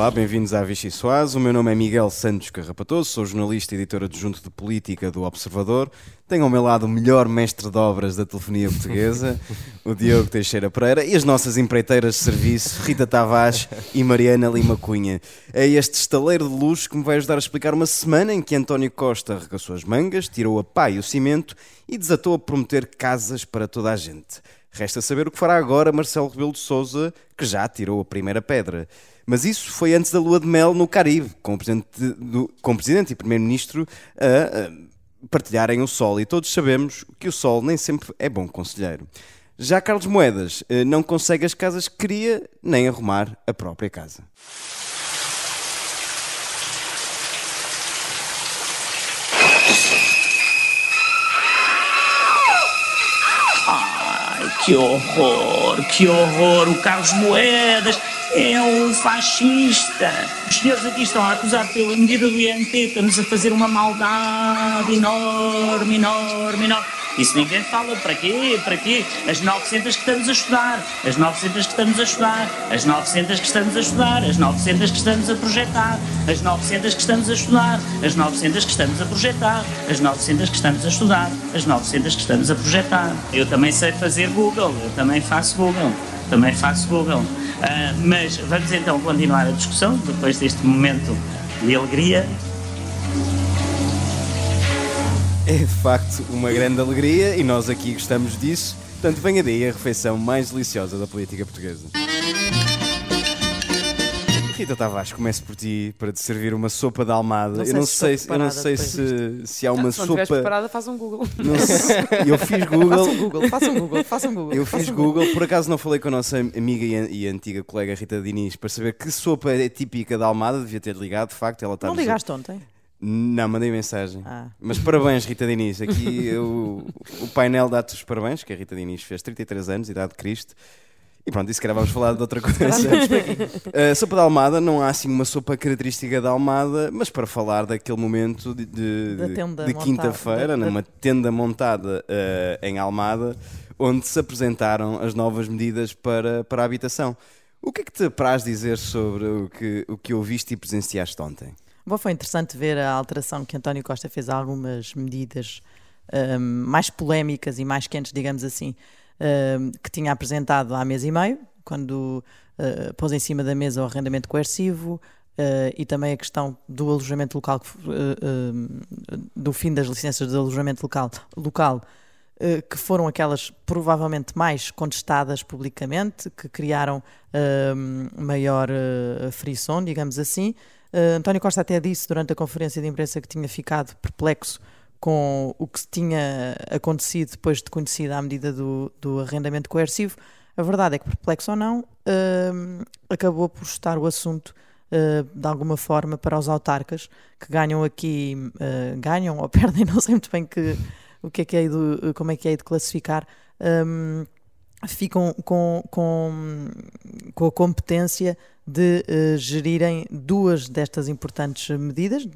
Olá, bem-vindos à Vichy Soaz. O meu nome é Miguel Santos Carrapatoso, sou jornalista e editor adjunto de política do Observador. Tenho ao meu lado o melhor mestre de obras da telefonia portuguesa, o Diogo Teixeira Pereira, e as nossas empreiteiras de serviço, Rita Tavares e Mariana Lima Cunha. É este estaleiro de luz que me vai ajudar a explicar uma semana em que António Costa arregaçou as mangas, tirou a pá e o cimento e desatou a prometer casas para toda a gente. Resta saber o que fará agora Marcelo Rebelo de Sousa, que já tirou a primeira pedra. Mas isso foi antes da lua de mel no Caribe, com o Presidente, do, com o presidente e Primeiro-Ministro a, a partilharem o sol. E todos sabemos que o sol nem sempre é bom conselheiro. Já Carlos Moedas eh, não consegue as casas que queria, nem arrumar a própria casa. Que horror, que horror! O Carlos Moedas é um fascista. Os senhores aqui estão a acusar pela medida do INT, estamos a fazer uma maldade enorme, enorme, enorme. Isso ninguém fala. Para quê? Para quê? As 900 que estamos a estudar, as 900 que estamos a estudar, as 900 que estamos a estudar, as 900 que estamos a projetar, as 900 que estamos a estudar, as 900 que estamos a projetar, as 900 que estamos a estudar, as 900 que estamos a projetar. Eu também sei fazer Google, eu também faço Google, também faço Google. Uh, mas vamos então continuar a discussão depois deste momento de alegria. É de facto uma grande alegria e nós aqui gostamos disso. Portanto, venha daí a refeição mais deliciosa da política portuguesa. Rita Tavares, começo por ti para te servir uma sopa de almada. Eu não se sei, estou eu não sei se, se há uma se não sopa. preparada, faz um Google. Não sei- eu fiz Faça Google. um Google, faça um Google, faça um Google. Eu faça fiz um Google, por acaso não falei com a nossa amiga e, e antiga colega Rita Diniz para saber que sopa é típica da Almada, devia ter ligado, de facto, ela está Não ligaste ontem? Não, mandei mensagem. Ah. Mas parabéns, Rita Diniz. Aqui o, o painel dá-te os parabéns, que a Rita Diniz fez 33 anos, idade de Cristo. E pronto, e se calhar vamos falar de outra coisa. A sopa da Almada, não há assim uma sopa característica da Almada, mas para falar daquele momento de, de, de quinta-feira, numa tenda montada eh, em Almada, onde se apresentaram as novas medidas para, para a habitação. O que é que te apraz dizer sobre o que, o que ouviste e presenciaste ontem? Bom, foi interessante ver a alteração que António Costa fez a algumas medidas ahm, mais polémicas e mais quentes, digamos assim, que tinha apresentado há mês e meio, quando ah, pôs em cima da mesa o arrendamento coercivo ah, e também a questão do alojamento local, ah, do fim das licenças de alojamento local, local que foram aquelas provavelmente mais contestadas publicamente, que criaram maior frição, digamos assim. António Costa até disse durante a conferência de imprensa que tinha ficado perplexo com o que tinha acontecido depois de conhecida a medida do, do arrendamento coercivo. A verdade é que, perplexo ou não, ahm, acabou por estar o assunto eh, de alguma forma para os autarcas que ganham aqui, eh, ganham ou perdem, não sei muito bem que, o que é que é de, como é que é de classificar, hum, ficam com, com, com a competência de gerirem duas destas importantes medidas,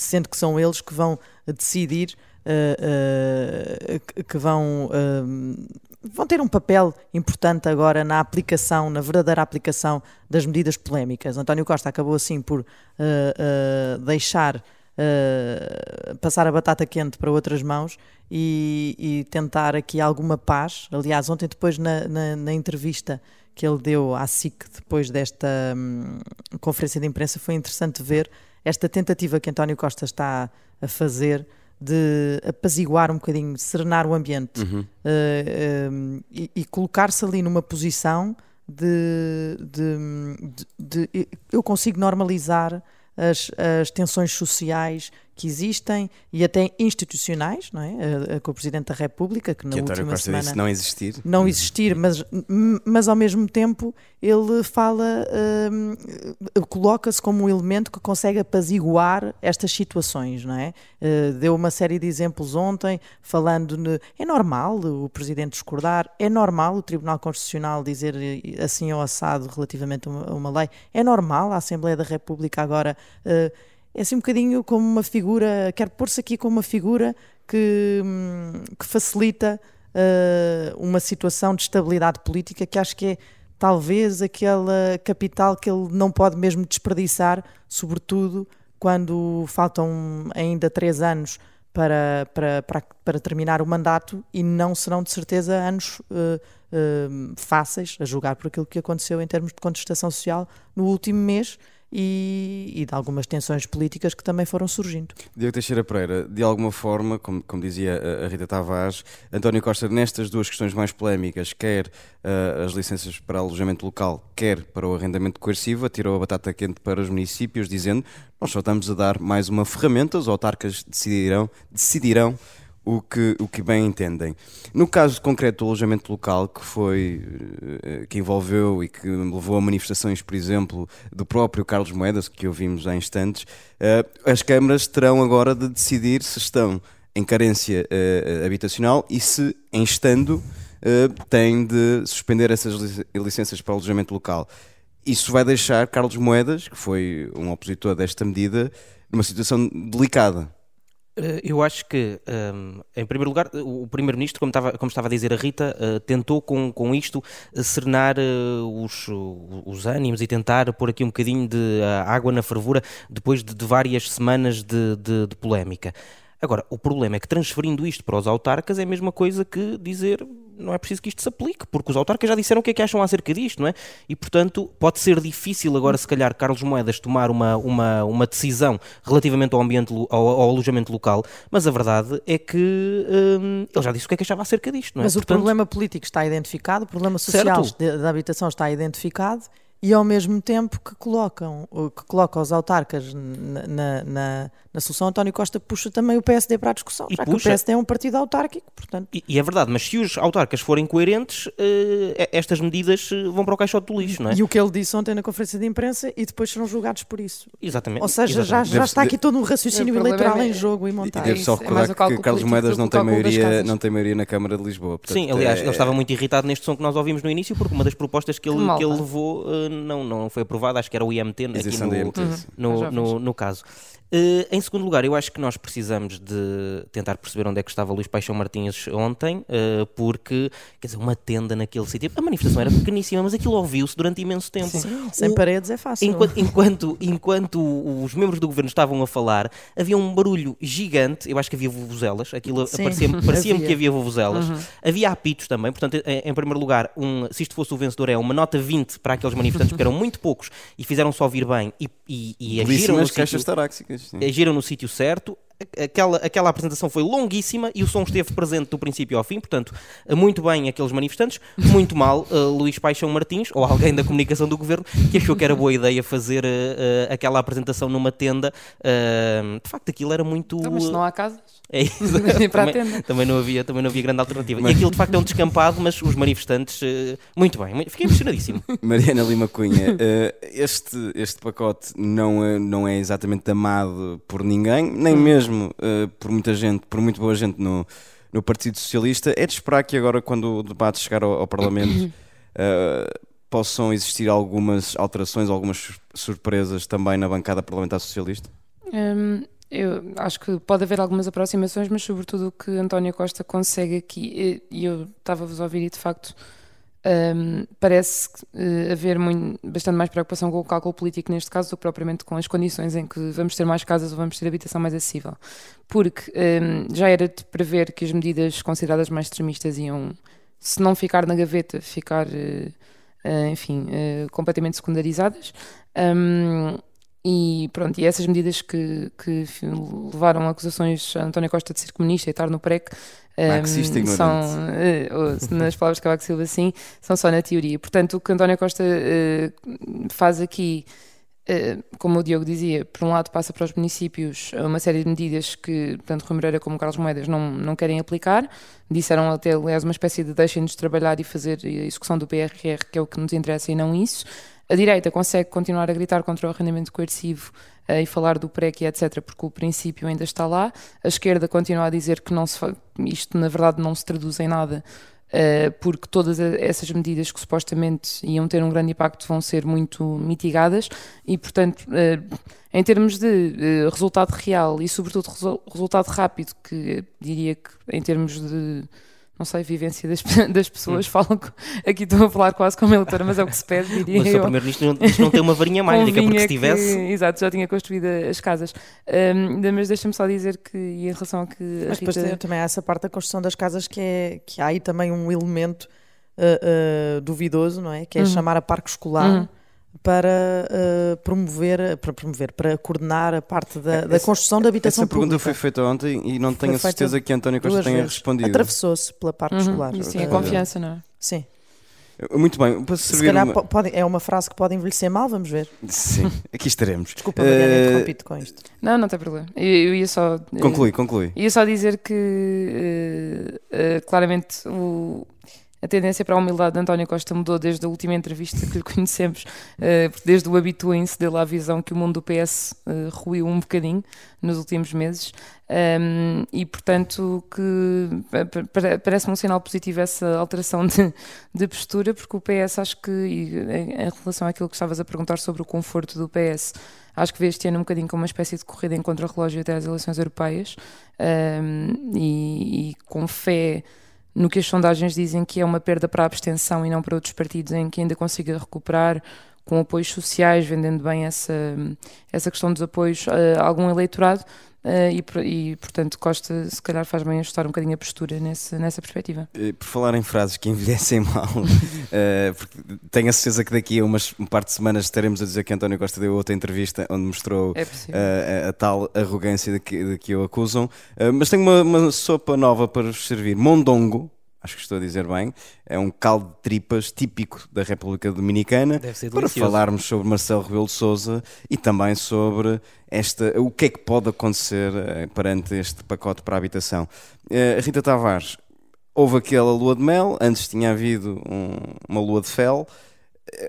sendo que são eles que vão decidir, eh, eh, que- vão, hum, vão ter um papel importante agora na aplicação, na verdadeira aplicação das medidas polémicas. António Costa acabou assim por eh, eh, deixar eh, passar a batata quente para outras mãos e, e tentar aqui alguma paz. Aliás, ontem depois na, na- na entrevista que ele deu à SIC depois desta hum, conferência de imprensa foi interessante ver esta tentativa que António Costa está a fazer de apaziguar um bocadinho, serenar o ambiente eh, um, e, e colocar-se ali numa posição de, de- de- de- eu consigo normalizar as, as tensões sociais que existem e até institucionais, não é? Com o Presidente da República, que na que última Costa semana disse não existir. não existir, mas, mas ao mesmo tempo ele fala, hum, coloca-se como um elemento que consegue apaziguar estas situações, não é? Eh, deu uma série de exemplos ontem, falando, ne- é normal o Presidente discordar, é normal o Tribunal Constitucional dizer eh, assim ou assado relativamente a uma, a uma lei, é normal a Assembleia da República agora... eh, é assim um bocadinho como uma figura, quer pôr-se aqui como uma figura que, hum, que facilita uh, uma situação de estabilidade política que acho que é talvez aquela capital que ele não pode mesmo desperdiçar, sobretudo quando faltam ainda três anos para, para, para, para terminar o mandato e não serão de certeza anos uh, uh, fáceis a julgar por aquilo que aconteceu em termos de contestação social no último mês e, e, de algumas tensões políticas que também foram surgindo. Diogo Teixeira Pereira, de alguma forma, como, como dizia a Rita Tavares, António Costa, nestas duas questões mais polémicas, quer uh, as licenças para alojamento local, quer para o arrendamento coercivo, tirou a batata quente para os municípios, dizendo nós só estamos a dar mais uma ferramenta, os autarcas decidirão, decidirão o que, o que bem entendem. No caso concreto do alojamento local, que foi eh, que envolveu e que levou a manifestações, por exemplo, do próprio Carlos Moedas, que ouvimos há instantes, eh, as câmaras terão agora de decidir se estão em carência eh, habitacional e se, em estando, têm de suspender essas licenças para alojamento local. Isso vai deixar Carlos Moedas, que foi um opositor desta medida, numa situação delicada eh, eu acho que, ehm, em primeiro lugar, o Primeiro-Ministro, como estava, como estava a dizer a Rita, uh, tentou com, com isto serenar uh, os, os ânimos e tentar pôr aqui um bocadinho de água na fervura depois de, de várias semanas de, de, de polémica. Agora, o problema é que transferindo isto para os autarcas é a mesma coisa que dizer não é preciso que isto se aplique, porque os autarcas já disseram o que é que acham acerca disto, não é? E, portanto, pode ser difícil agora, se calhar, Carlos Moedas tomar uma, uma, uma decisão relativamente ao, ambiente, ao, ao alojamento local, mas a verdade é que hum, ele já disse o que é que achava acerca disto, não é? Mas portanto, o problema político está identificado, o problema social da habitação está identificado e ao mesmo tempo que colocam que coloca os autarcas na, na, na, solução, António Costa puxa também o PSD para a discussão, e já puxa. que o PSD é um partido autárquico, portanto... E, e, é verdade, mas se os autarcas forem coerentes, uh, estas medidas eh, vão para o caixote do lixo, não é? E o que ele disse ontem na conferência de imprensa e depois serão julgados por isso. Exatamente. Ou seja, Exatamente. Já, já está aqui todo um raciocínio eleitoral é... em jogo e montado. E deve só é recordar é que Carlos Moedas não tem, maioria, não tem maioria na Câmara de Lisboa. Portanto, Sim, aliás, é... ele estava muito irritado neste som que nós ouvimos no início, porque uma das propostas que ele, que ele levou uh, não, não foi aprovada, acho que era o IMT, aqui no, IMT, no, no, no, caso. Uh, em segundo lugar, eu acho que nós precisamos de tentar perceber onde é que estava Luís Paixão Martins ontem, uh, porque, quer dizer, uma tenda naquele sítio. A manifestação era pequeníssima, mas aquilo ouviu-se durante imenso tempo. Sim, sem o, paredes é fácil. Enquanto, enquanto, enquanto, os membros do governo estavam a falar, havia um barulho gigante. Eu acho que havia vuvuzelas, aquilo parecia-me parecia que havia vuvuzelas. Uhum. Havia apitos também, portanto, em, em, primeiro lugar, um, se isto fosse o vencedor, é uma nota 20 para aqueles manifestantes, porque eram muito poucos e fizeram só vir bem e, e, e agiram. As caixas taráxicas agiram no sítio certo, aquela, aquela apresentação foi longuíssima e o som esteve presente do princípio ao fim, portanto, muito bem aqueles manifestantes, muito mal uh, Luís Paixão Martins, ou alguém da comunicação do governo, que achou que era boa ideia fazer uh, aquela apresentação numa tenda. Uh, de facto, aquilo era muito. Então, mas não há casas. É isso. também, também, não havia, também não havia grande alternativa. Mas... E aquilo de facto é um descampado, mas os manifestantes, muito bem, fiquei impressionadíssimo. Mariana Lima Cunha, este, este pacote não é, não é exatamente amado por ninguém, nem hum. mesmo uh, por muita gente, por muito boa gente no, no Partido Socialista. É de esperar que agora, quando o debate chegar ao, ao Parlamento, uh, possam existir algumas alterações, algumas surpresas também na bancada parlamentar socialista? Um, eu acho que pode haver algumas aproximações, mas sobretudo o que António Costa consegue aqui, e eu estava-vos a ouvir e de facto um, parece uh, haver muito, bastante mais preocupação com o cálculo político neste caso do que propriamente com as condições em que vamos ter mais casas ou vamos ter habitação mais acessível. Porque um, já era de prever que as medidas consideradas mais extremistas iam, se não ficar na gaveta, ficar, uh, uh, enfim, completamente secundarizadas. Um, e pronto, e essas medidas que, que levaram a acusações a António Costa de ser comunista e estar no PREC um, são, uh, nas palavras de Cavaco Silva, sim, são só na teoria. Portanto, o que António Costa uh, faz aqui, uh, como o Diogo dizia, por um lado passa para os municípios uma série de medidas que tanto Rui Moreira como Carlos Moedas não, não querem aplicar. Disseram até, aliás, uma espécie de deixem-nos trabalhar e fazer a execução do PRR, que é o que nos interessa e não isso. A direita consegue continuar a gritar contra o arrendamento coercivo uh, e falar do PREC e etc., porque o princípio ainda está lá. A esquerda continua a dizer que não se isto, na verdade, não se traduz em nada, uh, porque todas essas medidas que supostamente iam ter um grande impacto vão ser muito mitigadas e, portanto, uh, em termos de resultado real e, sobretudo, resultado rápido, que diria que em termos de não sei, vivência das, das pessoas. Hum. Falo, aqui estou a falar quase como eleitora, mas é o que se pede, diria mas eu. o Primeiro-Ministro não, não tem uma varinha mágica, porque se tivesse... Que, exato, já tinha construído as casas. Um, mas deixa-me só dizer que, e em relação a que... Mas Rita... depois também há essa parte da construção das casas que, é, que há aí também um elemento uh, uh, duvidoso, não é? Que é uhum. chamar a parque escolar... Uhum para uh, promover, para promover, para coordenar a parte da, da construção da habitação Essa pergunta pública. foi feita ontem e não tenho a certeza que António Costa tenha vezes. respondido. Atravessou-se pela parte uhum. escolar. E sim, a confiança, não é? Sim. Muito bem, para servir Se calhar uma... pode, é uma frase que pode envelhecer mal, vamos ver. Sim, aqui estaremos. Desculpa, Mariana, uh... interrompi com isto. Não, não tem problema. Eu, eu ia só... Conclui, conclui. Ia só dizer que, uh, uh, claramente, o a tendência para a humildade de António Costa mudou desde a última entrevista que lhe conhecemos, eh, desde o habituem-se dele à visão que o mundo do PS eh, ruiu um bocadinho nos últimos meses. Um, e portanto que parece-me um sinal positivo essa alteração de, de, postura, porque o PS acho que, em relação àquilo que estavas a perguntar sobre o conforto do PS, acho que vê este ano um bocadinho como uma espécie de corrida em contra-relógio até às eleições europeias um, e, e com fé no que as sondagens dizem que é uma perda para a abstenção e não para outros partidos em que ainda consiga recuperar com apoios sociais, vendendo bem essa, essa questão dos apoios a algum eleitorado. Uh, e, e, portanto, Costa, se calhar, faz bem ajustar um bocadinho a postura nesse, nessa perspectiva. Eh, por falar em frases que envelhecem mal, uh, tenho a certeza que daqui a umas, um par de semanas estaremos a dizer que António Costa deu outra entrevista onde mostrou é uh, a, a, tal arrogância de que, de que o acusam. mas tenho uma, uma sopa nova para vos servir: Mondongo acho que estou a dizer bem, é um caldo de tripas típico da República Dominicana para falarmos sobre Marcelo Rebelo de Sousa e também sobre esta, o que é que pode acontecer eh, perante este pacote para a habitação. Uh, Rita Tavares, houve aquela lua de mel, antes tinha havido um, uma lua de fel,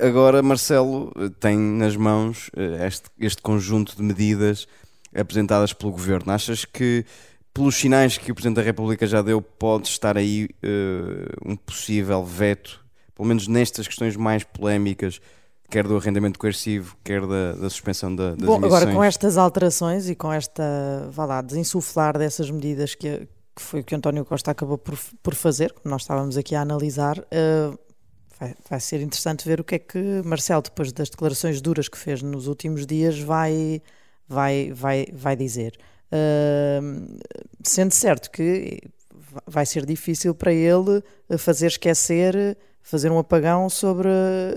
agora Marcelo eh, tem nas mãos este, este conjunto de medidas apresentadas pelo governo. Achas que pelos sinais que o Presidente da República já deu, pode estar aí uh, um possível veto, pelo menos nestas questões mais polémicas, quer do arrendamento coercivo, quer da, da suspensão da, das Bom, emissões. agora com estas alterações e com esta, vá lá, desinsuflar dessas medidas que, que foi o que António Costa acabou por, por fazer, como nós estávamos aqui a analisar, uh, vai, vai ser interessante ver o que é que Marcelo, depois das declarações duras que fez nos últimos dias, vai, vai, vai, vai dizer. Sendo certo que vai ser difícil para ele fazer esquecer, fazer um apagão sobre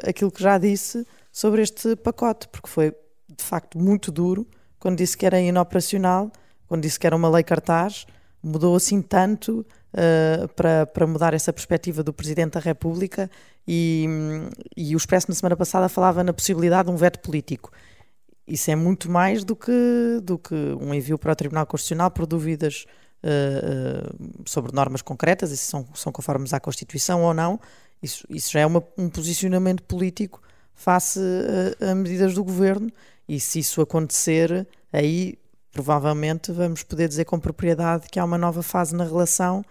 aquilo que já disse sobre este pacote, porque foi de facto muito duro. Quando disse que era inoperacional, quando disse que era uma lei cartaz, mudou assim tanto uh, para, para mudar essa perspectiva do Presidente da República e, e o Expresso na semana passada falava na possibilidade de um veto político isso é muito mais do que, do que um envio para o Tribunal Constitucional por dúvidas uh, uh, sobre normas concretas, se são, são conformes à Constituição ou não. Isso, isso já é uma, um posicionamento político face a, a medidas do governo, e se isso acontecer, aí provavelmente vamos poder dizer com propriedade que há uma nova fase na relação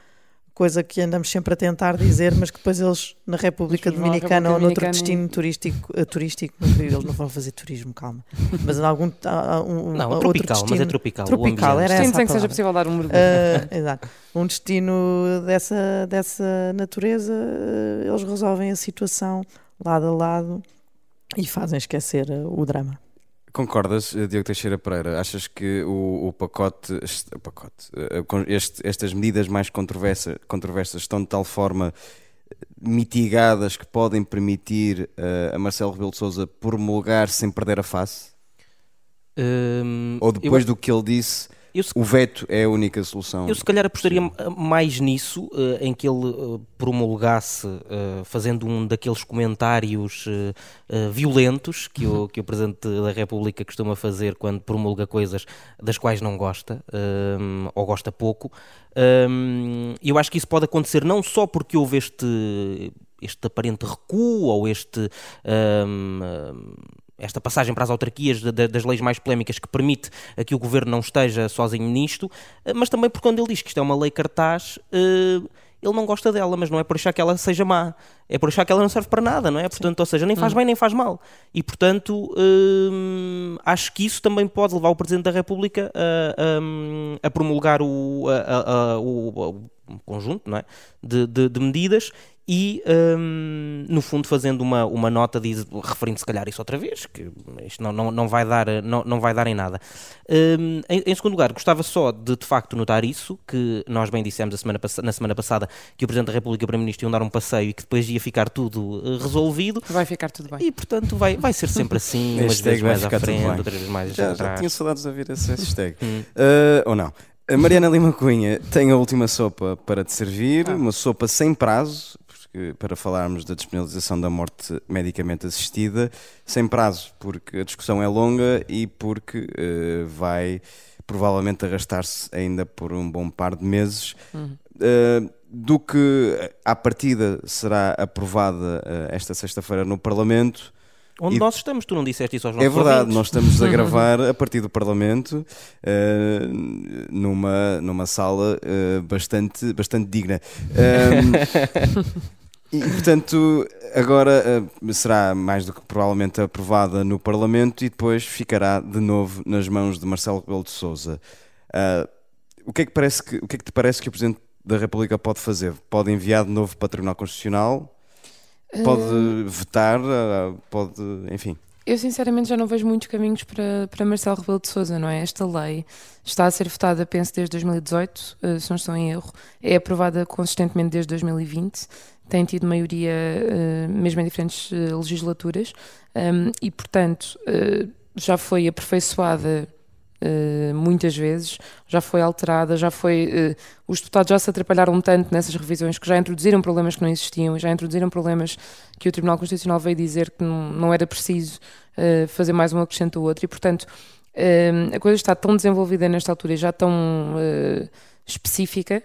coisa que andamos sempre a tentar dizer, mas que depois eles na República Dominicana ou noutro destino turístico, uh, turístico, eles não vão fazer turismo, calma. Mas em algum um, não, outro tropical, destino, mas é tropical. Tropical, era essa sem que seja possível dar um mergulho. Uh, exato. Um destino dessa, dessa natureza, eles resolvem a situação lado a lado e fazem esquecer o drama. Concordas, eh, Diogo Teixeira Pereira? Achas que o, o pacote, este, o pacote eh, este, estas medidas mais controversas, controversas estão de tal forma eh, mitigadas que podem permitir uh, a Marcelo Rebelo de Sousa promulgar sem perder a face? Um, Ou depois eu... do que ele disse eu, o veto é a única solução. Eu se calhar apostaria Sim. mais nisso, uh, em que ele uh, promulgasse uh, fazendo um daqueles comentários violentos que o, que o Presidente da República costuma fazer quando promulga coisas das quais não gosta ou gosta pouco. eu acho que isso pode acontecer não só porque houve este este aparente recuo ou este um, esta passagem para as autarquias das leis mais polémicas que permite que o governo não esteja sozinho nisto, eh, mas também porque quando ele diz que isto é uma lei cartaz, eh, ele não gosta dela, mas não é por achar que ela seja má, é por achar que ela não serve para nada, não é? Portanto, ou seja, nem faz bem nem faz mal. E, portanto, hum, acho que isso também pode levar o Presidente da República a, a, a promulgar o, a, o, o conjunto não é? de, de, de medidas e, um, no fundo, fazendo uma, uma nota de, referindo se calhar isso outra vez, que isto não, não, não, vai, dar, não, não vai dar em nada. Um, em, em, segundo lugar, gostava só de, de facto, notar isso, que nós bem dissemos semana, na semana passada que o Presidente da República e o Primeiro-Ministro iam dar um passeio e que depois ia ficar tudo uh, resolvido. Vai ficar tudo bem. E, portanto, vai, vai ser sempre assim, umas vezes mais à frente, outras vezes mais já, atrás. Já tinha saudades de ouvir esse hashtag. uh, ou não? A Mariana Lima Cunha tem a última sopa para te servir, ah. uma sopa sem prazo, para falarmos da despenalização da morte medicamente assistida, sem prazo, porque a discussão é longa e porque uh, vai provavelmente arrastar-se ainda por um bom par de meses. Uhum. Uh, do que à partida será aprovada uh, esta sexta-feira no Parlamento Onde e... nós estamos, tu não disseste isso aos nossos É verdade, ouvintes. nós estamos a gravar a partir do Parlamento uh, numa, numa sala uh, bastante, bastante digna. Um, e, portanto, agora uh, será mais do que provavelmente aprovada no Parlamento e depois ficará de novo nas mãos de Marcelo Rebelo de Sousa. o, que é que parece que, o que é que te parece que o Presidente da República pode fazer? Pode enviar de novo para o Tribunal Constitucional? Pode uh... vetar, pode, enfim. Eu sinceramente já não vejo muitos caminhos para, para Marcelo Rebelo de Sousa, não é? Esta lei está a ser votada, penso, desde 2018, uh, se não estou em erro, é aprovada consistentemente desde 2020, tem tido maioria uh, mesmo em diferentes uh, legislaturas e, portanto, já foi aperfeiçoada muitas vezes, já foi alterada, já foi. Os deputados já se atrapalharam tanto nessas revisões que já introduziram problemas que não existiam, já introduziram problemas que o Tribunal Constitucional veio dizer que não, era preciso fazer mais um acrescento ou outro, e portanto a coisa está tão desenvolvida nesta altura e já tão específica.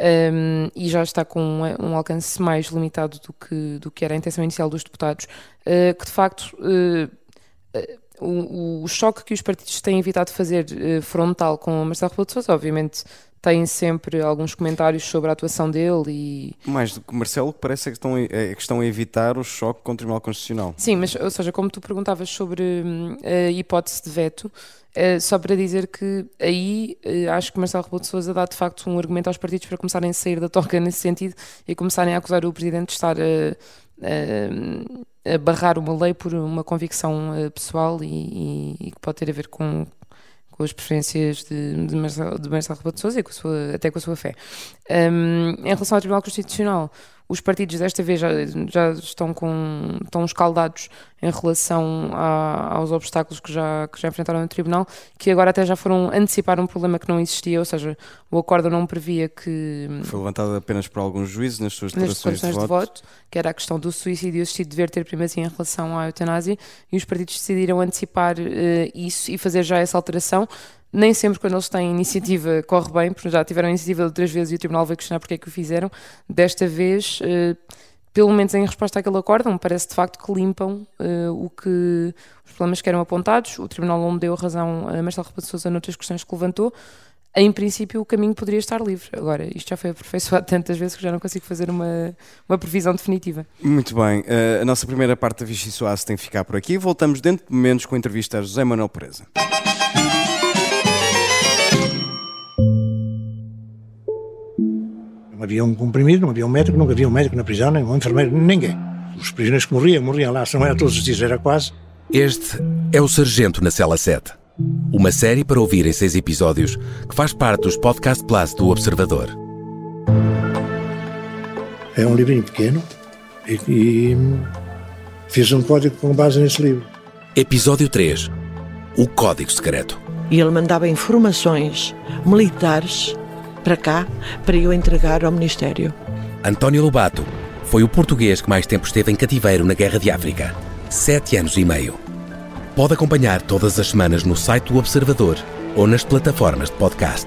Um, e já está com um, um, alcance mais limitado do que, do que era a intenção inicial dos deputados, que de facto o, o, choque que os partidos têm evitado fazer uh, frontal com Marcelo Rebelo de Sousa, obviamente têm sempre alguns comentários sobre a atuação dele e... Mais do que Marcelo, parece é que estão, a, é que estão a evitar o choque com o Tribunal Constitucional. Sim, mas, ou seja, como tu perguntavas sobre hum, a hipótese de veto, uh, só para dizer que aí uh, acho que Marcelo Rebelo de Sousa dá de facto um argumento aos partidos para começarem a sair da toca nesse sentido e começarem a acusar o Presidente de estar a a barrar uma lei por uma convicção uh, pessoal e, e, e, que pode ter a ver com, com as preferências de, de, Marcelo, de Marcelo Rebelo de Sousa e com sua, até com a sua fé. Um, em relação ao Tribunal Constitucional, os partidos desta vez já, já estão, com, estão escaldados em relação a, aos obstáculos que já, que já enfrentaram no Tribunal, que agora até já foram antecipar um problema que não existia, ou seja, o acordo não previa que. Foi levantado apenas por alguns juízes nas suas declarações, de, de, voto. que era a questão do suicídio assistido dever ter primazia em relação à eutanásia, e os partidos decidiram antecipar uh, isso e fazer já essa alteração nem sempre quando eles têm iniciativa corre bem, porque já tiveram iniciativa outras vezes e o Tribunal veio questionar porque é que o fizeram. Desta vez, uh, pelo menos em resposta àquele acordo, me parece de facto que limpam uh, o que os problemas que eram apontados. O Tribunal não deu razão a Marcelo Rebelo de Sousa noutras questões que levantou. Em princípio, o caminho poderia estar livre. Agora, isto já foi aperfeiçoado tantas vezes que já não consigo fazer uma, uma previsão definitiva. Muito bem. Uh, a nossa primeira parte da Vichy Soares tem que ficar por aqui. Voltamos dentro de momentos com a entrevista a José Manuel Pereza. Não havia um comprimido, não havia um médico, nunca havia um médico na prisão, nem um enfermeiro, ninguém. Os prisioneiros que morriam, morriam lá, se não era todos os dias, era quase. Este é o Sargento na Cela 7. Uma série para ouvir em seis episódios que faz parte dos Podcast Plus do Observador. É um livrinho pequeno e, e fiz um código com base nesse livro. Episódio 3 O Código Secreto. E ele mandava informações militares para cá para eu entregar ao Ministério. António Lobato foi o português que mais tempo esteve em cativeiro na Guerra de África sete anos e meio. Pode acompanhar todas as semanas no site do Observador ou nas plataformas de podcast.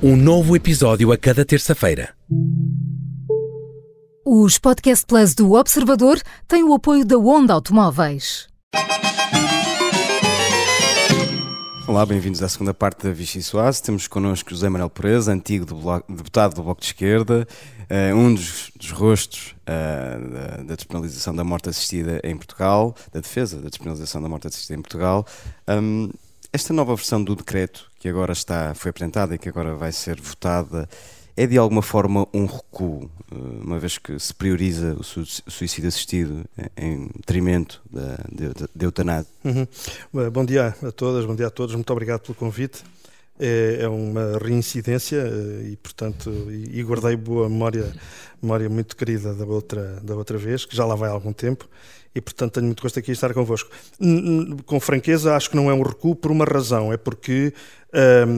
Um novo episódio a cada terça-feira. Os Podcast Plus do Observador têm o apoio da Onda Automóveis. Olá, bem-vindos à segunda parte da Vichy Soase. Temos connosco José Manuel Pereza, antigo do bloco, deputado do Bloco de Esquerda, uh, um dos, dos rostos uh, da, da, despenalização da morte assistida em Portugal, da defesa da despenalização da morte assistida em Portugal. Um, esta nova versão do decreto que agora está, foi apresentada e que agora vai ser votada é de alguma forma um recuo, eh, uma vez que se prioriza o suicídio assistido em detrimento da, de, de eutanásia? Uhum. Bom dia a todas, bom dia a todos, muito obrigado pelo convite. É, é uma reincidência eh, e, portanto, e, guardei boa memória, memória muito querida da outra, da outra vez, que já lá vai há algum tempo, e portanto tenho muito gosto aqui de estar convosco. Com franqueza, acho que não é um recuo por uma razão, é porque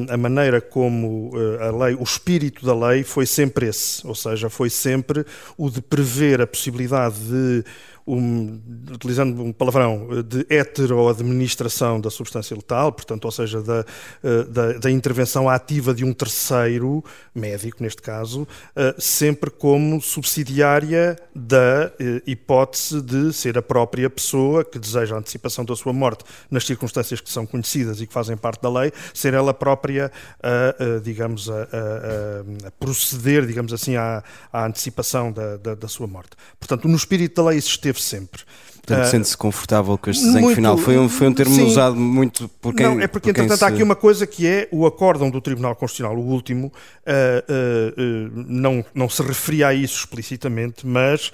a maneira como eh, a lei, o espírito da lei foi sempre esse, ou seja, foi sempre o de prever a possibilidade de um, utilizando um palavrão, de heteroadministração da substância letal, portanto, ou seja, da, eh, da, da, intervenção ativa de um terceiro, médico neste caso, eh, sempre como subsidiária da eh, hipótese de ser a própria pessoa que deseja a antecipação da sua morte nas circunstâncias que são conhecidas e que fazem parte da lei, ser ela própria a, a digamos, a, a, a, proceder, digamos assim, à, à antecipação da, da, da sua morte. Portanto, no espírito da lei isso esteve sempre. Portanto, uh, sente-se confortável com este desenho muito, final. Foi um, foi um termo sim, usado muito por quem. Não, é porque, por entretanto, se... há aqui uma coisa que é o acórdão do Tribunal Constitucional, o último, uh, uh, não, não se referia a isso explicitamente, mas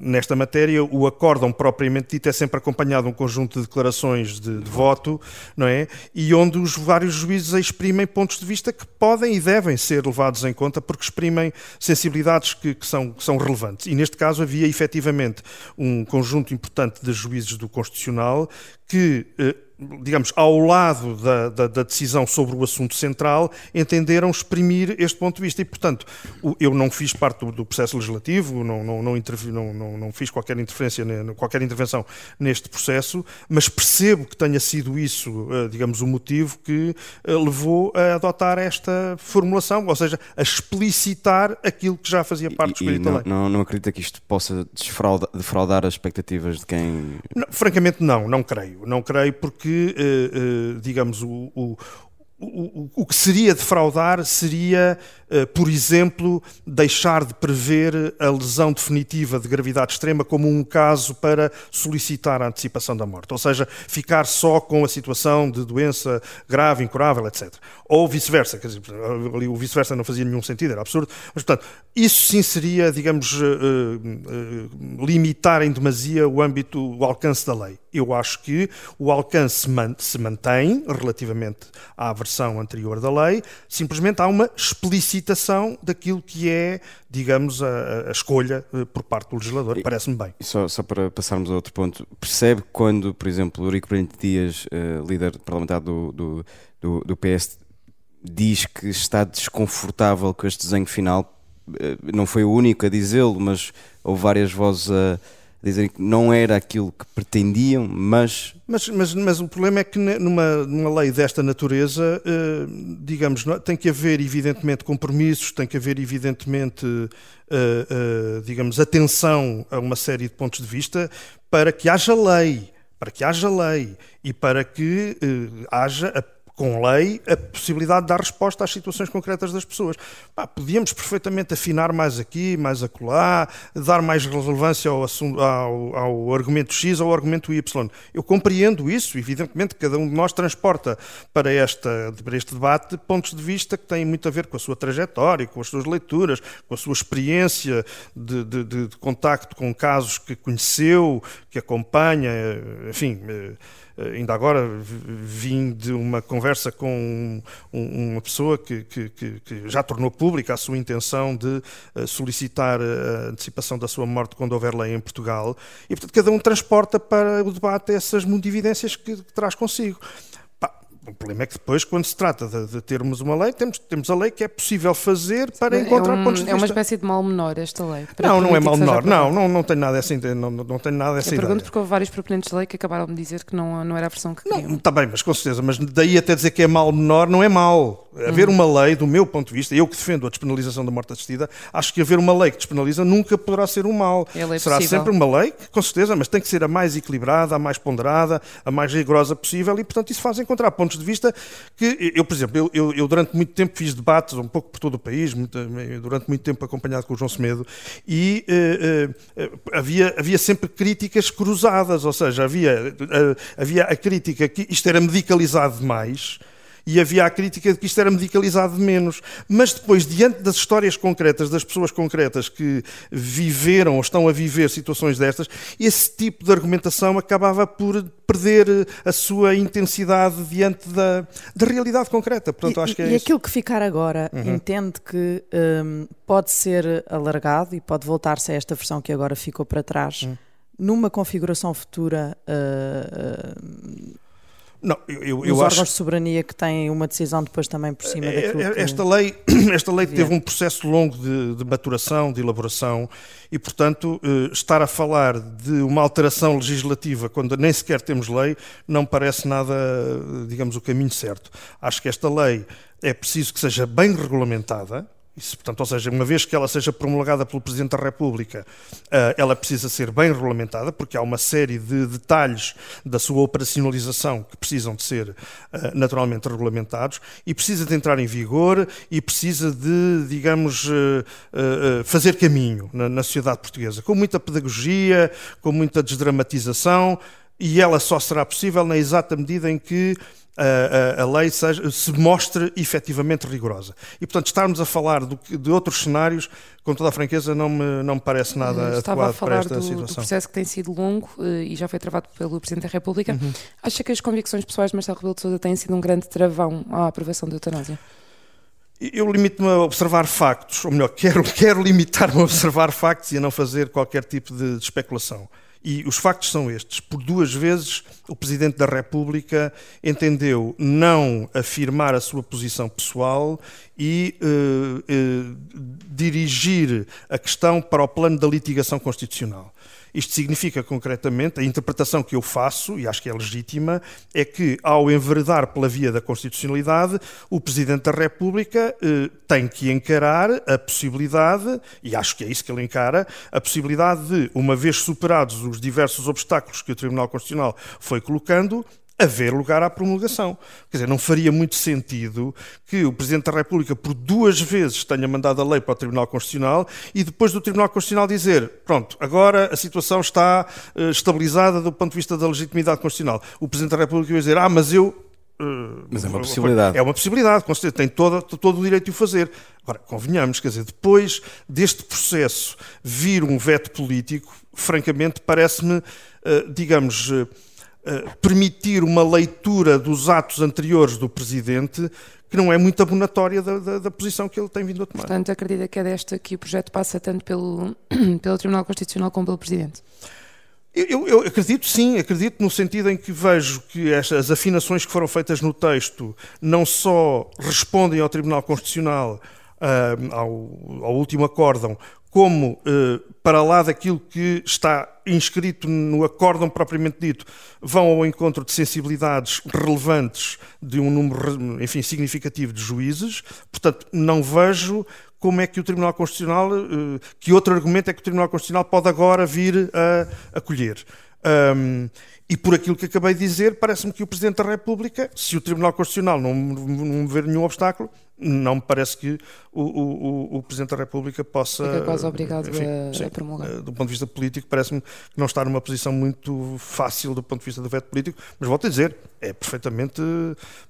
nesta matéria o acórdão propriamente dito é sempre acompanhado de um conjunto de declarações de, de voto, não é? E onde os vários juízes exprimem pontos de vista que podem e devem ser levados em conta porque exprimem sensibilidades que, que são, que são relevantes. E neste caso havia efetivamente um conjunto importante importante de juízes do Constitucional que eh, digamos, ao lado da, da, da, decisão sobre o assunto central, entenderam exprimir este ponto de vista. E, portanto, eu não fiz parte do, do processo legislativo, não, não, não, não, não, fiz qualquer interferência, qualquer intervenção neste processo, mas percebo que tenha sido isso, eh, digamos, o motivo que eh, levou a adotar esta formulação, ou seja, a explicitar aquilo que já fazia parte do espírito da lei. Não, não acredita que isto possa defraudar as expectativas de quem... francamente, não, não creio. Não creio porque que, eh, eh, digamos, o, o o, o, que seria defraudar seria, uh, por exemplo, deixar de prever a lesão definitiva de gravidade extrema como um caso para solicitar a antecipação da morte, ou seja, ficar só com a situação de doença grave, incurável, etc. Ou vice-versa, quer dizer, ali o vice-versa não fazia nenhum sentido, era absurdo, mas portanto, isso sim seria, digamos, uh, uh, limitar em demasia o âmbito, o alcance da lei. Eu acho que o alcance se mantém relativamente à versão anterior da lei, simplesmente há uma explicitação daquilo que é, digamos, a, a escolha por parte do legislador. Parece-me bem. Só, só, para passarmos a outro ponto, percebe quando, por exemplo, Eurico Brente Dias, líder parlamentar do, do, do, do PS, diz que está desconfortável com este desenho final? Uh, não foi o único a dizê-lo, mas houve várias vozes a dizerem que não era aquilo que pretendiam, mas... Mas, mas, mas o problema é que numa, numa lei desta natureza, eh, digamos, tem que haver evidentemente compromissos, tem que haver evidentemente, eh, eh, digamos, atenção a uma série de pontos de vista para que haja lei, para que haja lei e para que haja a com lei, a possibilidade de dar resposta às situações concretas das pessoas. Pá, podíamos perfeitamente afinar mais aqui, mais acolá, dar mais relevância ao, assunto, ao, ao, argumento X ou ao argumento Y. Eu compreendo isso, evidentemente, cada um de nós transporta para, esta, para este debate pontos de vista que têm muito a ver com a sua trajetória, com as suas leituras, com a sua experiência de, de, de, de contacto com casos que conheceu, que acompanha, enfim eh, ainda agora vim de uma conversa com uma pessoa que, que, que, já tornou pública a sua intenção de eh, solicitar a antecipação da sua morte quando houver lei em Portugal. E, portanto, cada um transporta para o debate essas mundividências que traz consigo. O problema é que depois, quando se trata de, de, termos uma lei, temos, temos a lei que é possível fazer para é encontrar um, pontos de vista. É uma espécie de mal menor esta lei. Não, não é mal menor. Não, não, não tem nada essa, não, não tem nada essa Eu ideia. pergunto porque houve vários proponentes de lei que acabaram de dizer que não, não era a versão que queriam. Está bem, mas com certeza. Mas daí até dizer que é mal menor, não é mal. Haver uhum. uma lei, do meu ponto de vista, eu que defendo a despenalização da morte assistida, acho que haver uma lei que despenaliza nunca poderá ser um mal. É Será possível. sempre uma lei, com certeza, mas tem que ser a mais equilibrada, a mais ponderada, a mais rigorosa possível e, portanto, isso faz encontrar pontos de vista que eu, por exemplo, eu, eu, durante muito tempo fiz debates um pouco por todo o país, muito, durante muito tempo acompanhado com o João Semedo, e uh, uh, havia, havia sempre críticas cruzadas, ou seja, havia, uh, havia a crítica que isto era medicalizado demais e havia a crítica de que isto era medicalizado de menos. Mas depois, diante das histórias concretas, das pessoas concretas que viveram ou estão a viver situações destas, esse tipo de argumentação acabava por perder a sua intensidade diante da, da realidade concreta. Portanto, e, acho que é e isso. aquilo que ficar agora uhum. entende que um, pode ser alargado e pode voltar-se a esta versão que agora ficou para trás. Uhum. Numa configuração futura uh, uh, não, eu, eu, Os eu órgãos acho... de soberania que têm uma decisão depois também por cima daquilo É, que... Esta lei, esta lei teve um processo longo de, de maturação, de elaboração e, portanto, eh, estar a falar de uma alteração legislativa quando nem sequer temos lei não parece nada, digamos, o caminho certo. Acho que esta lei é preciso que seja bem regulamentada, isso, portanto, ou seja, uma vez que ela seja promulgada pelo Presidente da República, uh, ela precisa ser bem regulamentada, porque há uma série de detalhes da sua operacionalização que precisam de ser uh, naturalmente regulamentados e precisa de entrar em vigor e precisa de, digamos, uh, fazer caminho na sociedade portuguesa, com muita pedagogia, com muita desdramatização, e ela só será possível na exata medida em que a, a, a lei seja, se mostre efetivamente rigorosa. E, portanto, estarmos a falar do, de outros cenários, com toda a franqueza, não me, não me parece nada Estava adequado para esta do, situação. do processo que tem sido longo eh, e já foi travado pelo Presidente da República. Uhum. Acha que as convicções pessoais de Marcelo Rebelo de Sousa têm sido um grande travão à aprovação da eutanásia? Eu limito-me a observar factos, ou melhor, quero, quero limitar-me a observar factos e a não fazer qualquer tipo de, de especulação. E os factos são estes. Por duas vezes, o Presidente da República entendeu não afirmar a sua posição pessoal e uh, uh, dirigir a questão para o plano da litigação constitucional. Isto significa concretamente, a interpretação que eu faço, e acho que é legítima, é que ao enveredar pela via da constitucionalidade, o Presidente da República eh, tem que encarar a possibilidade, e acho que é isso que ele encara, a possibilidade de, uma vez superados os diversos obstáculos que o Tribunal Constitucional foi colocando, haver lugar à promulgação. Quer dizer, não faria muito sentido que o Presidente da República por duas vezes tenha mandado a lei para o Tribunal Constitucional e depois do Tribunal Constitucional dizer, pronto, agora a situação está uh, estabilizada do ponto de vista da legitimidade constitucional. O Presidente da República vai dizer, ah, mas eu uh, mas é uma possibilidade. É uma possibilidade, com certeza, tem todo, todo o direito de o fazer. Agora, convenhamos, quer dizer, depois deste processo vir um veto político, francamente, parece-me, uh, digamos, eh, permitir uma leitura dos atos anteriores do Presidente que não é muito abonatória da, da, da, posição que ele tem vindo a tomar. Portanto, acredita que é desta que o projeto passa tanto pelo, pelo Tribunal Constitucional como pelo Presidente? Eu, eu, acredito sim, acredito no sentido em que vejo que estas afinações que foram feitas no texto não só respondem ao Tribunal Constitucional, uh, ao, ao último acórdão, como, uh, para lá daquilo que está inscrito no acórdão propriamente dito, vão ao encontro de sensibilidades relevantes de um número, enfim, significativo de juízes. Portanto, não vejo como é que o Tribunal Constitucional, uh, que outro argumento é que o Tribunal Constitucional pode agora vir a acolher. Um, e por aquilo que acabei de dizer, parece-me que o Presidente da República, se o Tribunal Constitucional não, não ver nenhum obstáculo, não me parece que o, o, o Presidente da República possa. Fica quase obrigado enfim, a, sim, a promulgar. Eh, do ponto de vista político, parece-me que não está numa posição muito fácil do ponto de vista do veto político, mas volto a dizer, é perfeitamente,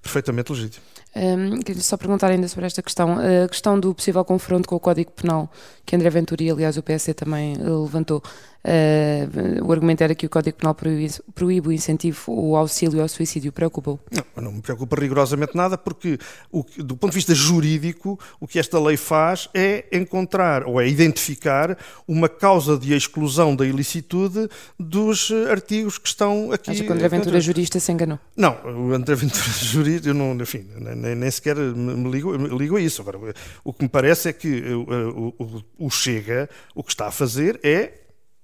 perfeitamente legítimo. Um, queria só perguntar ainda sobre esta questão. A questão do possível confronto com o Código Penal, que André Ventura e, aliás, o PSD também levantou. Uh, o argumento era que o Código Penal proíbe, proíbe o incentivo o auxílio ao suicídio. Preocupa-o? Não, não me preocupa rigorosamente nada, porque o, do ponto de vista jurídico, o que esta lei faz é encontrar ou é identificar uma causa de exclusão da ilicitude dos artigos que estão aqui. Acha que o André Ventura jurista se enganou? Não, o André Ventura jurista, eu não, enfim, nem, nem sequer me ligo, me ligo, a isso. Agora, o que me parece é que o, o, o Chega, o que está a fazer é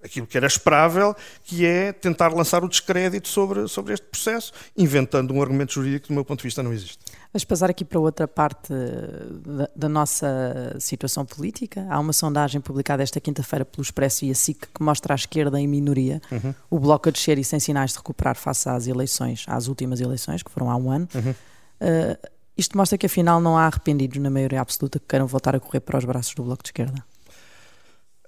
aquilo que era esperável, que é tentar lançar o descrédito sobre, sobre este processo, inventando um argumento jurídico que, do meu ponto de vista, não existe. Vamos passar aqui para outra parte da, da, nossa situação política. Há uma sondagem publicada esta quinta-feira pelo Expresso e a SIC que mostra a esquerda em minoria, uhum. o bloco a descer e sem sinais de recuperar face às eleições, às últimas eleições, que foram há um ano. Uhum. Uh, isto mostra que afinal não há arrependidos na maioria absoluta que queiram voltar a correr para os braços do Bloco de Esquerda.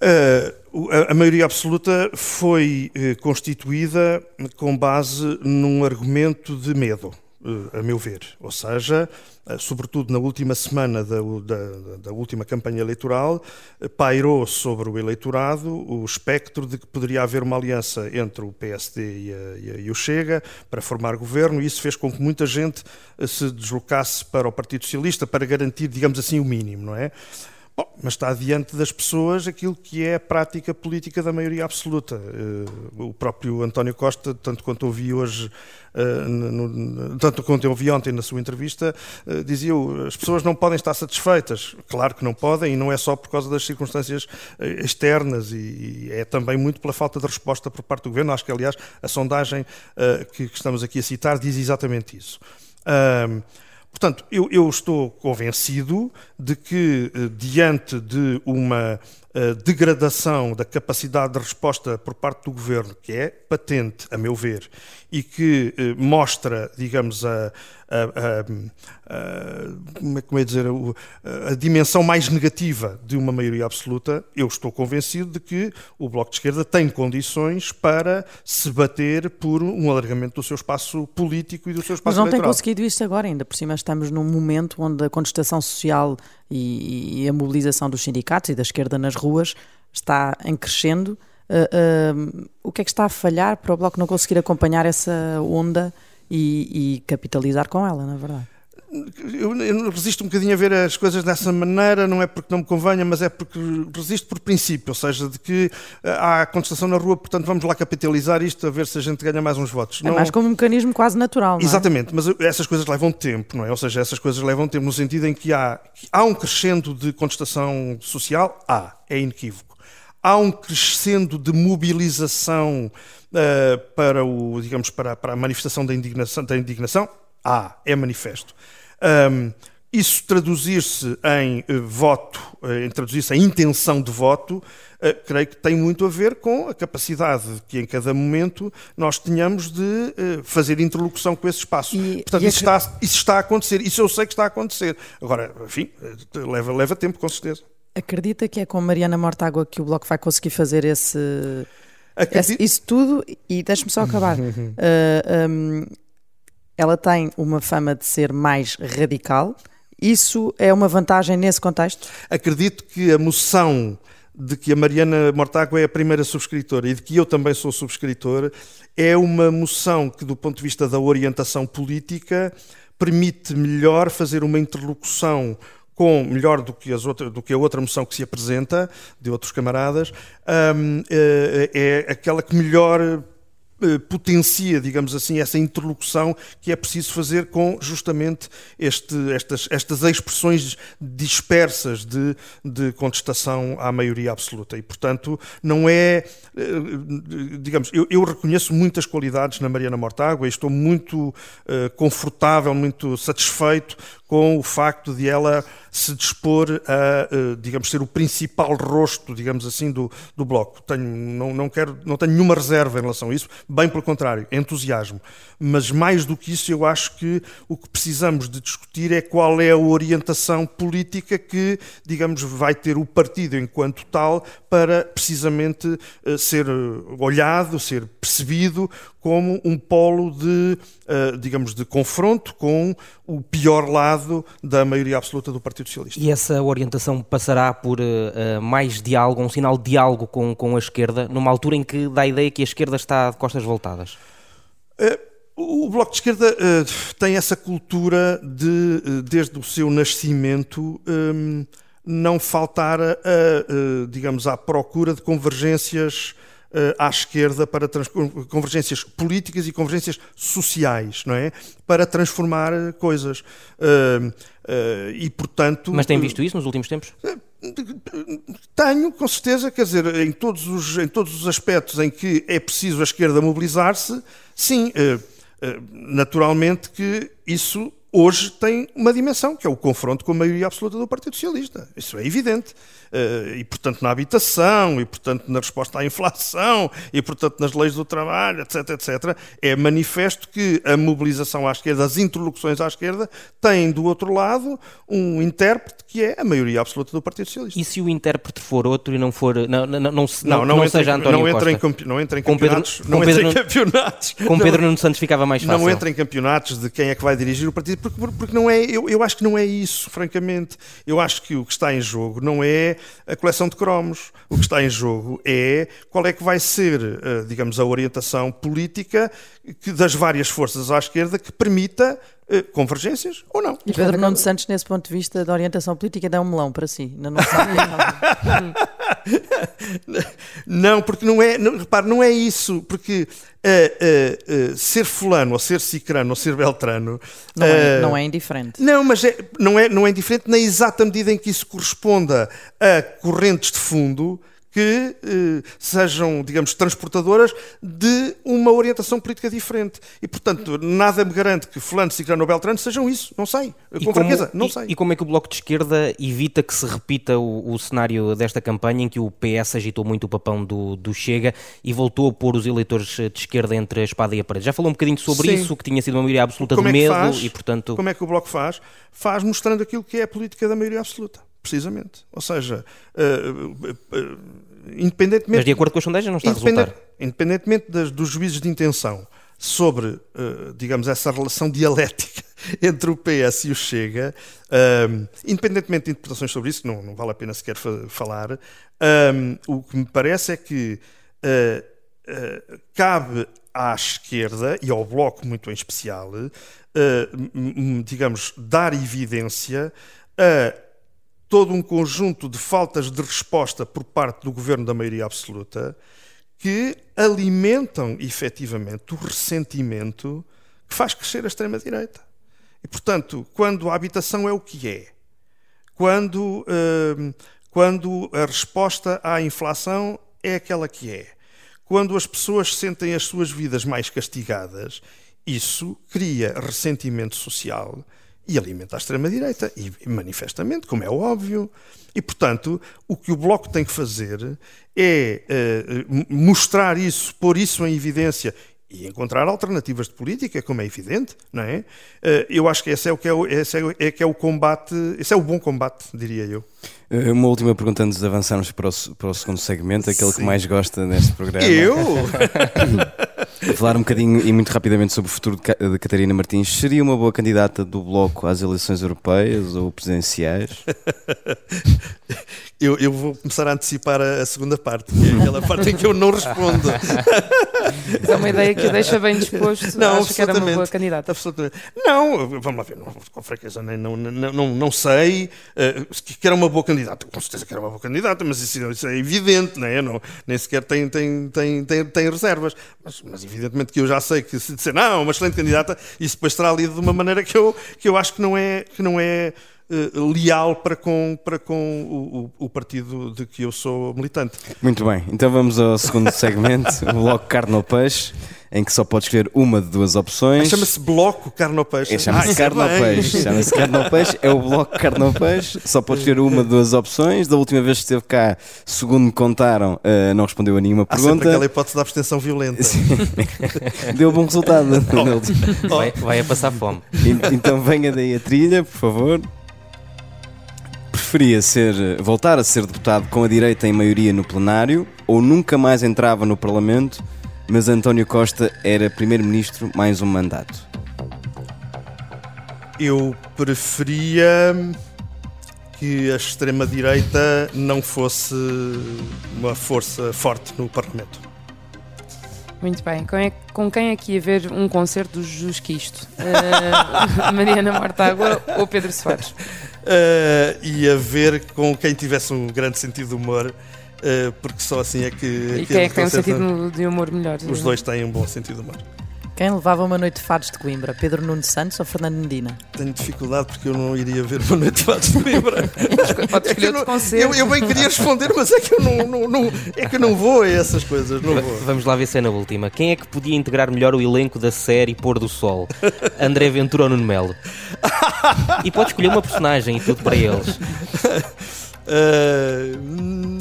Uh, a, a, maioria absoluta foi uh, constituída com base num argumento de medo. Eh, a meu ver. Ou seja, eh, sobretudo na última semana da, da, da, última campanha eleitoral, eh, pairou sobre o eleitorado o espectro de que poderia haver uma aliança entre o PSD e, a, e o Chega para formar governo, e isso fez com que muita gente se deslocasse para o Partido Socialista para garantir, digamos assim, o mínimo, não é? Bom, mas está diante das pessoas aquilo que é a prática política da maioria absoluta. Uh, o próprio António Costa, tanto quanto ouvi hoje, no, tanto quanto ouvi ontem na sua entrevista, uh, dizia as pessoas não podem estar satisfeitas. Claro que não podem, e não é só por causa das circunstâncias externas, e, é também muito pela falta de resposta por parte do governo. Acho que, aliás, a sondagem que, estamos aqui a citar diz exatamente isso. Portanto, eu, eu, estou convencido de que, eh, diante de uma uh, degradação da capacidade de resposta por parte do governo, que é patente, a meu ver, e que uh, mostra, digamos, a, como é que dizer, a, dimensão mais negativa de uma maioria absoluta, eu estou convencido de que o Bloco de Esquerda tem condições para se bater por um alargamento do seu espaço político e do seu espaço Mas não eleitoral. tem conseguido isto agora ainda, por cima estamos num momento onde a contestação social e, e a mobilização dos sindicatos e da esquerda nas ruas está em crescendo. Uh, uh, o que é que está a falhar para o Bloco não conseguir acompanhar essa onda e, e capitalizar com ela, na verdade? Eu, eu, resisto um bocadinho a ver as coisas dessa maneira, não é porque não me convenha, mas é porque resisto por princípio, ou seja, de que eh, há contestação na rua, portanto vamos lá capitalizar isto a ver se a gente ganha mais uns votos. É não... mais como um mecanismo quase natural, não é? Exatamente, mas essas coisas levam tempo, não é? Ou seja, essas coisas levam tempo no sentido em que há, há um crescendo de contestação social, há, é inequívoco. Há um crescendo de mobilização uh, para, o, digamos, para, para a manifestação da indignação, da indignação, há, é manifesto. Um, isso traduzir-se em uh, voto, uh, em traduzir-se em intenção de voto, uh, creio que tem muito a ver com a capacidade que em cada momento nós tenhamos de fazer interlocução com esse espaço. E, Portanto, e isso, a... está, isso está a acontecer, isso eu sei que está a acontecer. Agora, enfim, leva, leva tempo, com certeza. Acredita que é com Mariana Mortágua que o Bloco vai conseguir fazer esse, isso tudo? E deixe-me só acabar. um, ela tem uma fama de ser mais radical. Isso é uma vantagem nesse contexto? Acredito que a moção de que a Mariana Mortágua é a primeira subscritora e de que eu também sou subscritor é uma moção que, do ponto de vista da orientação política, permite melhor fazer uma interlocução com melhor do que, as outras, do que a outra moção que se apresenta de outros camaradas, um, é, é aquela que melhor eh, potencia, digamos assim, essa interlocução que é preciso fazer com justamente este, estas, estas expressões dispersas de, de contestação à maioria absoluta. E, portanto, não é, eh, digamos, eu, eu reconheço muitas qualidades na Mariana Mortágua e estou muito uh, confortável, muito satisfeito com o facto de ela se dispor a, eh, digamos, ser o principal rosto, digamos assim, do, do Bloco. Tenho, não, não, quero, não tenho nenhuma reserva em relação a isso, bem pelo contrário, entusiasmo. Mas mais do que isso, eu acho que o que precisamos de discutir é qual é a orientação política que, digamos, vai ter o partido enquanto tal para precisamente eh, ser olhado, ser percebido como um polo de, uh, digamos, de confronto com o pior lado da maioria absoluta do Partido Socialista. E essa orientação passará por uh, mais diálogo, um sinal de diálogo com, com a esquerda, numa altura em que dá a ideia que a esquerda está de costas voltadas? Uh, o Bloco de Esquerda tem essa cultura de, desde o seu nascimento, um, não faltar, a, a, digamos, à procura de convergências uh, à esquerda para convergências políticas e convergências sociais, não é? Para transformar coisas. Uh, uh, e, portanto... Mas tem visto isso nos últimos tempos? Tenho, com certeza, quer dizer, em todos os, em todos os aspectos em que é preciso a esquerda mobilizar-se, sim, naturalmente que isso hoje tem uma dimensão, que é o confronto com a maioria absoluta do Partido Socialista. Isso é evidente. Uh, e, portanto, na habitação, e, portanto, na resposta à inflação, e, portanto, nas leis do trabalho, etc, etc. É manifesto que a mobilização à esquerda, as interlocuções à esquerda, têm do outro lado um intérprete que é a maioria absoluta do Partido Socialista. E se o intérprete for outro e não for. Não, não, não, não, não, seja António não Costa? Entra em, não entra em campeonatos. Não entra Pedro, em campeonatos. Com Pedro Nuno Santos ficava mais fácil. Não entra em campeonatos de quem é que vai dirigir o partido, porque, porque não é. Eu, eu acho que não é isso, francamente. Eu acho que o que está em jogo não é a coleção de cromos. O que está em jogo é qual é que vai ser, eh, digamos, a orientação política das várias forças à esquerda que permita convergências ou não. E Pedro Nuno Santos, nesse ponto de vista da orientação política, dá um melão para si. Não, porque não é, não, repare, não é isso, porque uh, uh, uh, ser fulano, ou ser cicrano, ou ser beltrano... Não, é, não é indiferente. Não, mas é, não, é, não é indiferente na exata medida em que isso corresponda a correntes de fundo que eh, sejam, digamos, transportadoras de uma orientação política diferente. E, portanto, nada me garante que fulano, ciclano ou beltrano sejam isso. Não sei. Com como, franqueza, não e, sei. E como é que o Bloco de Esquerda evita que se repita o, o, cenário desta campanha em que o PS agitou muito o papão do, do Chega e voltou a pôr os eleitores de esquerda entre a espada e a parede? Já falou um bocadinho sobre Sim. isso, que tinha sido uma maioria absoluta como de é medo faz, e, portanto... Como é que o Bloco faz? Faz mostrando aquilo que é a política da maioria absoluta precisamente. Ou seja, uh, uh, independentemente. Mas de acordo com as sondagens não está a resultar. Independentemente das, dos juízes de intenção sobre, uh, digamos, essa relação dialética entre o PS e o Chega, um, independentemente de interpretações sobre isso, não, não vale a pena sequer fa falar, um, o que me parece é que cabe à esquerda e ao Bloco muito em especial, digamos, dar evidência a todo um conjunto de faltas de resposta por parte do governo da maioria absoluta que alimentam efetivamente o ressentimento que faz crescer a extrema-direita. E, portanto, quando a habitação é o que é, quando, uh, quando a resposta à inflação é aquela que é, quando as pessoas sentem as suas vidas mais castigadas, isso cria ressentimento social e alimenta a extrema-direita, e manifestamente, como é óbvio. E, portanto, o que o Bloco tem que fazer é uh, mostrar isso, pôr isso em evidência e encontrar alternativas de política, como é evidente, não é? Uh, eu acho que esse é o que é o, esse é, é, que é o combate, esse é o bom combate, diria eu. Eh, uma última pergunta antes de avançarmos para o, para o segundo segmento, aquele Sim. que mais gosta neste programa. Eu? falar um bocadinho e muito rapidamente sobre o futuro de Catarina Martins. Seria uma boa candidata do Bloco às eleições europeias ou presidenciais? Eu, eu, vou começar a antecipar a, a, segunda parte, que é aquela parte em que eu não respondo. É uma ideia que o deixa bem disposto. Não, Acho que era uma boa candidata. Absolutamente. Não, vamos lá ver, não, com franqueza, não, não, não, não sei uh, que era uma boa candidata. Com certeza que era uma boa candidata, mas isso, isso é evidente, não é? Não, nem sequer tem, tem, tem, tem, tem reservas. Mas, mas, evidentemente que eu já sei que se disser, não, uma excelente candidata, isso depois será lido de uma maneira que eu, que eu acho que não é. Que não é uh, leal para com, para com o, o, partido de que eu sou militante. Muito bem, então vamos ao segundo segmento, o bloco carne ou peixe, em que só pode escolher uma de duas opções. Ah, chama-se bloco carne ou peixe. É, chama-se ah, carne ou peixe. Chama-se carne ou peixe, é o bloco carne ou peixe, só pode escolher uma de duas opções. Da última vez que esteve cá, segundo me contaram, uh, não respondeu a nenhuma pergunta. Há sempre aquela hipótese da abstenção violenta. Deu bom resultado. Oh. Vai, vai a passar fome. Então venha daí a trilha, por favor preferia ser, voltar a ser deputado com a direita em maioria no plenário ou nunca mais entrava no Parlamento, mas António Costa era primeiro-ministro mais um mandato? Eu preferia que a extrema-direita não fosse uma força forte no Parlamento. Muito bem. Com, é, com quem é que ia ver um concerto do Jusquisto? Uh, Mariana Mortágua ou Pedro Soares? uh, e a ver com quem tivesse um grande sentido de humor, uh, porque só assim é que. E quem é que tem um sentido de humor melhor? Os dois têm um bom sentido de humor. Quem levava uma noite de fados de Coimbra? Pedro Nuno Santos ou Fernando Medina? Tenho dificuldade porque eu não iria ver uma noite de fados de Coimbra. Pode escolher é eu, eu, eu, bem queria responder, mas é que eu não, não, não, é que eu não vou a essas coisas. Não vou. Vamos lá ver se é na última. Quem é que podia integrar melhor o elenco da série Pôr do Sol? André Ventura ou Nuno Melo? e pode escolher uma personagem e tudo para eles. Uh,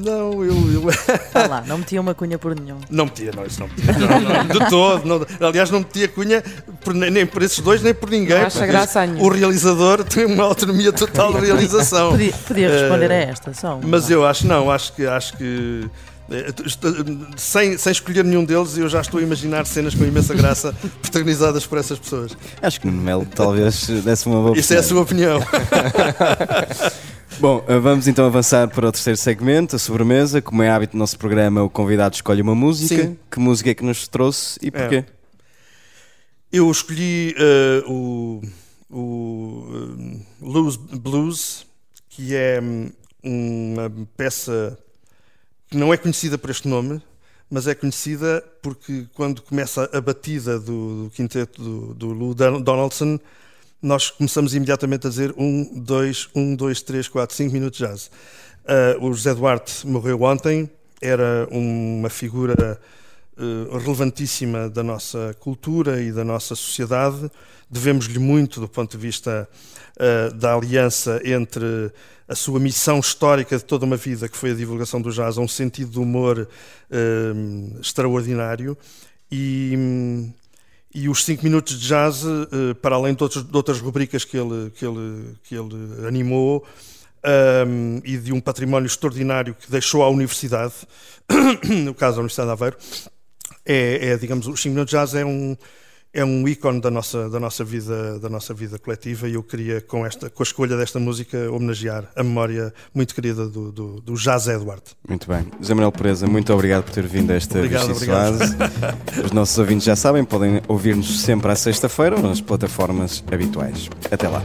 não, eu. eu... Tá lá, não metia uma cunha por nenhum. Não metia, não, isso não metia. Não, não, de todo. Não, aliás, não metia cunha por, nem por esses dois, nem por ninguém. Não acha graça a o realizador tem uma autonomia total de realização. Podia, podia responder uh, a esta, só. Mas eu acho, não, acho que. Acho que eh, sem, sem escolher nenhum deles, eu já estou a imaginar cenas com imensa graça protagonizadas por essas pessoas. Acho que Melo talvez desse uma boa Isso é a sua opinião. Bom, eh, vamos então avançar para o terceiro segmento, a sobremesa. Como é hábito do nosso programa, o convidado escolhe uma música. Sim. Que música é que nos trouxe e porquê? É. Eu escolhi uh, o, o uh, Blues, que é hum, uma peça que não é conhecida por este nome, mas é conhecida porque quando começa a batida do, do quinteto do, do Lou Donaldson, nós começamos imediatamente a dizer um, dois, um, dois, três, quatro, cinco minutos de jazz. Uh, o José Duarte morreu ontem, era uma figura uh, relevantíssima da nossa cultura e da nossa sociedade. Devemos-lhe muito do ponto de vista uh, da aliança entre a sua missão histórica de toda uma vida, que foi a divulgação do jazz, a um sentido de humor extraordinário. E e os 5 minutos de jazz, eh, para além de, outros, de outras rubricas que ele, que ele, que ele animou, um, e de um património extraordinário que deixou à universidade, no caso da Universidade de Aveiro, é, é digamos, os 5 minutos de jazz é um, é um ícone da nossa, da, nossa vida, da nossa vida coletiva e eu queria, com, esta, com a escolha desta música, homenagear a memória muito querida do, do, do Jazz Edward. Muito bem. José Manuel Pereza, muito obrigado por ter vindo a esta obrigado, obrigado. Os nossos ouvintes já sabem, podem ouvir-nos sempre à sexta-feira nas plataformas habituais. Até lá.